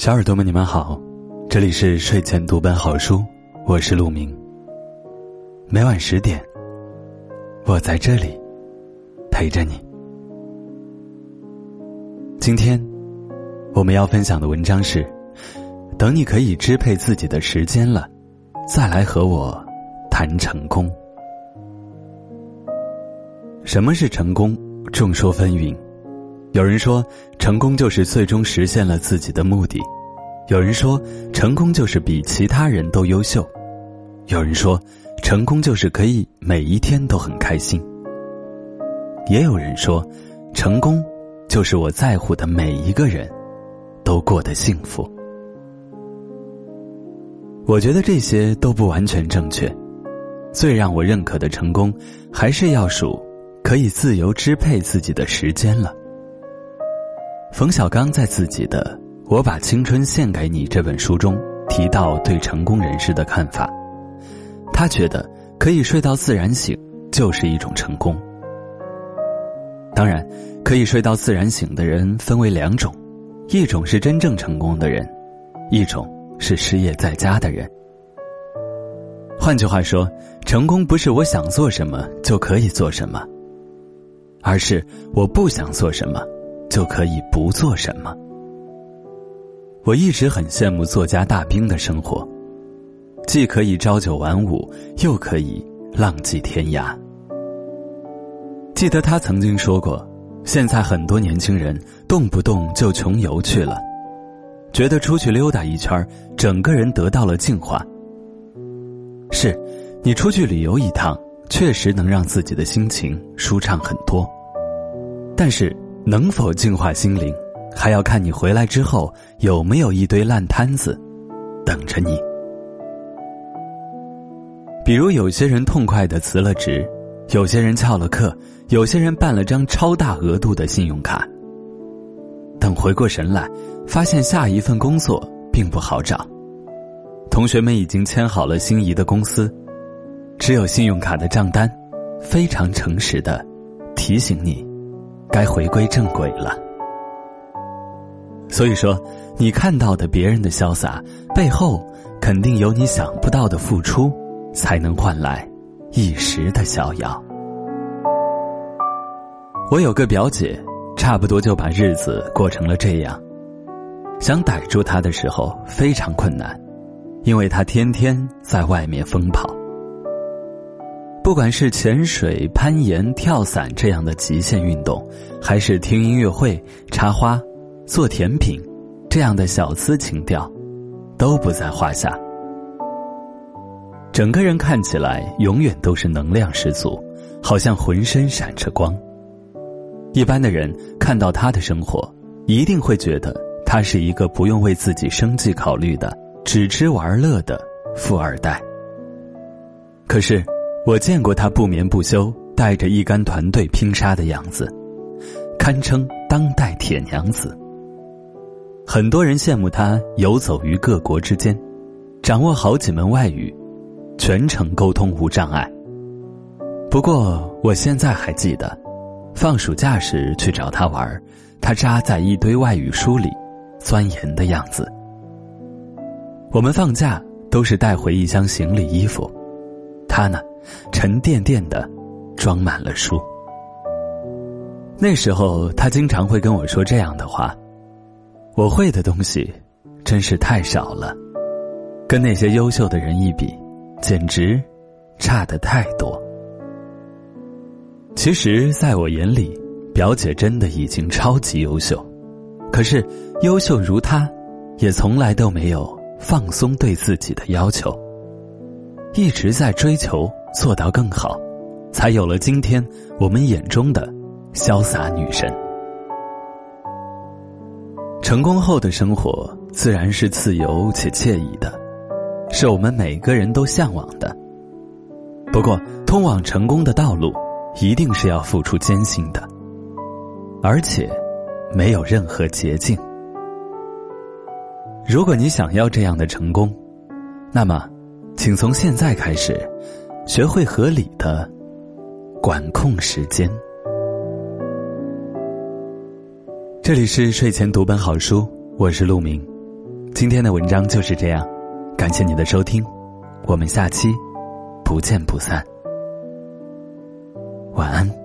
小耳朵们，你们好，这里是睡前读本好书，我是陆明。每晚十点，我在这里陪着你。今天我们要分享的文章是：等你可以支配自己的时间了，再来和我谈成功。什么是成功？众说纷纭。有人说，成功就是最终实现了自己的目的；有人说，成功就是比其他人都优秀；有人说，成功就是可以每一天都很开心；也有人说，成功就是我在乎的每一个人都过得幸福。我觉得这些都不完全正确。最让我认可的成功，还是要数可以自由支配自己的时间了。冯小刚在自己的《我把青春献给你》这本书中提到对成功人士的看法，他觉得可以睡到自然醒就是一种成功。当然，可以睡到自然醒的人分为两种，一种是真正成功的人，一种是失业在家的人。换句话说，成功不是我想做什么就可以做什么，而是我不想做什么。就可以不做什么。我一直很羡慕作家大兵的生活，既可以朝九晚五，又可以浪迹天涯。记得他曾经说过，现在很多年轻人动不动就穷游去了，觉得出去溜达一圈，整个人得到了净化。是，你出去旅游一趟，确实能让自己的心情舒畅很多，但是。能否净化心灵，还要看你回来之后有没有一堆烂摊子等着你。比如，有些人痛快的辞了职，有些人翘了课，有些人办了张超大额度的信用卡。等回过神来，发现下一份工作并不好找，同学们已经签好了心仪的公司，只有信用卡的账单，非常诚实的提醒你。该回归正轨了。所以说，你看到的别人的潇洒，背后肯定有你想不到的付出，才能换来一时的逍遥。我有个表姐，差不多就把日子过成了这样。想逮住她的时候非常困难，因为她天天在外面疯跑。不管是潜水、攀岩、跳伞这样的极限运动，还是听音乐会、插花、做甜品，这样的小资情调，都不在话下。整个人看起来永远都是能量十足，好像浑身闪着光。一般的人看到他的生活，一定会觉得他是一个不用为自己生计考虑的、只吃玩乐的富二代。可是。我见过他不眠不休、带着一干团队拼杀的样子，堪称当代铁娘子。很多人羡慕他游走于各国之间，掌握好几门外语，全程沟通无障碍。不过，我现在还记得，放暑假时去找他玩，他扎在一堆外语书里钻研的样子。我们放假都是带回一箱行李衣服，他呢？沉甸甸的，装满了书。那时候，他经常会跟我说这样的话：“我会的东西，真是太少了，跟那些优秀的人一比，简直差的太多。”其实，在我眼里，表姐真的已经超级优秀。可是，优秀如她，也从来都没有放松对自己的要求，一直在追求。做到更好，才有了今天我们眼中的潇洒女神。成功后的生活自然是自由且惬意的，是我们每个人都向往的。不过，通往成功的道路一定是要付出艰辛的，而且没有任何捷径。如果你想要这样的成功，那么，请从现在开始。学会合理的管控时间。这里是睡前读本好书，我是陆明。今天的文章就是这样，感谢你的收听，我们下期不见不散。晚安。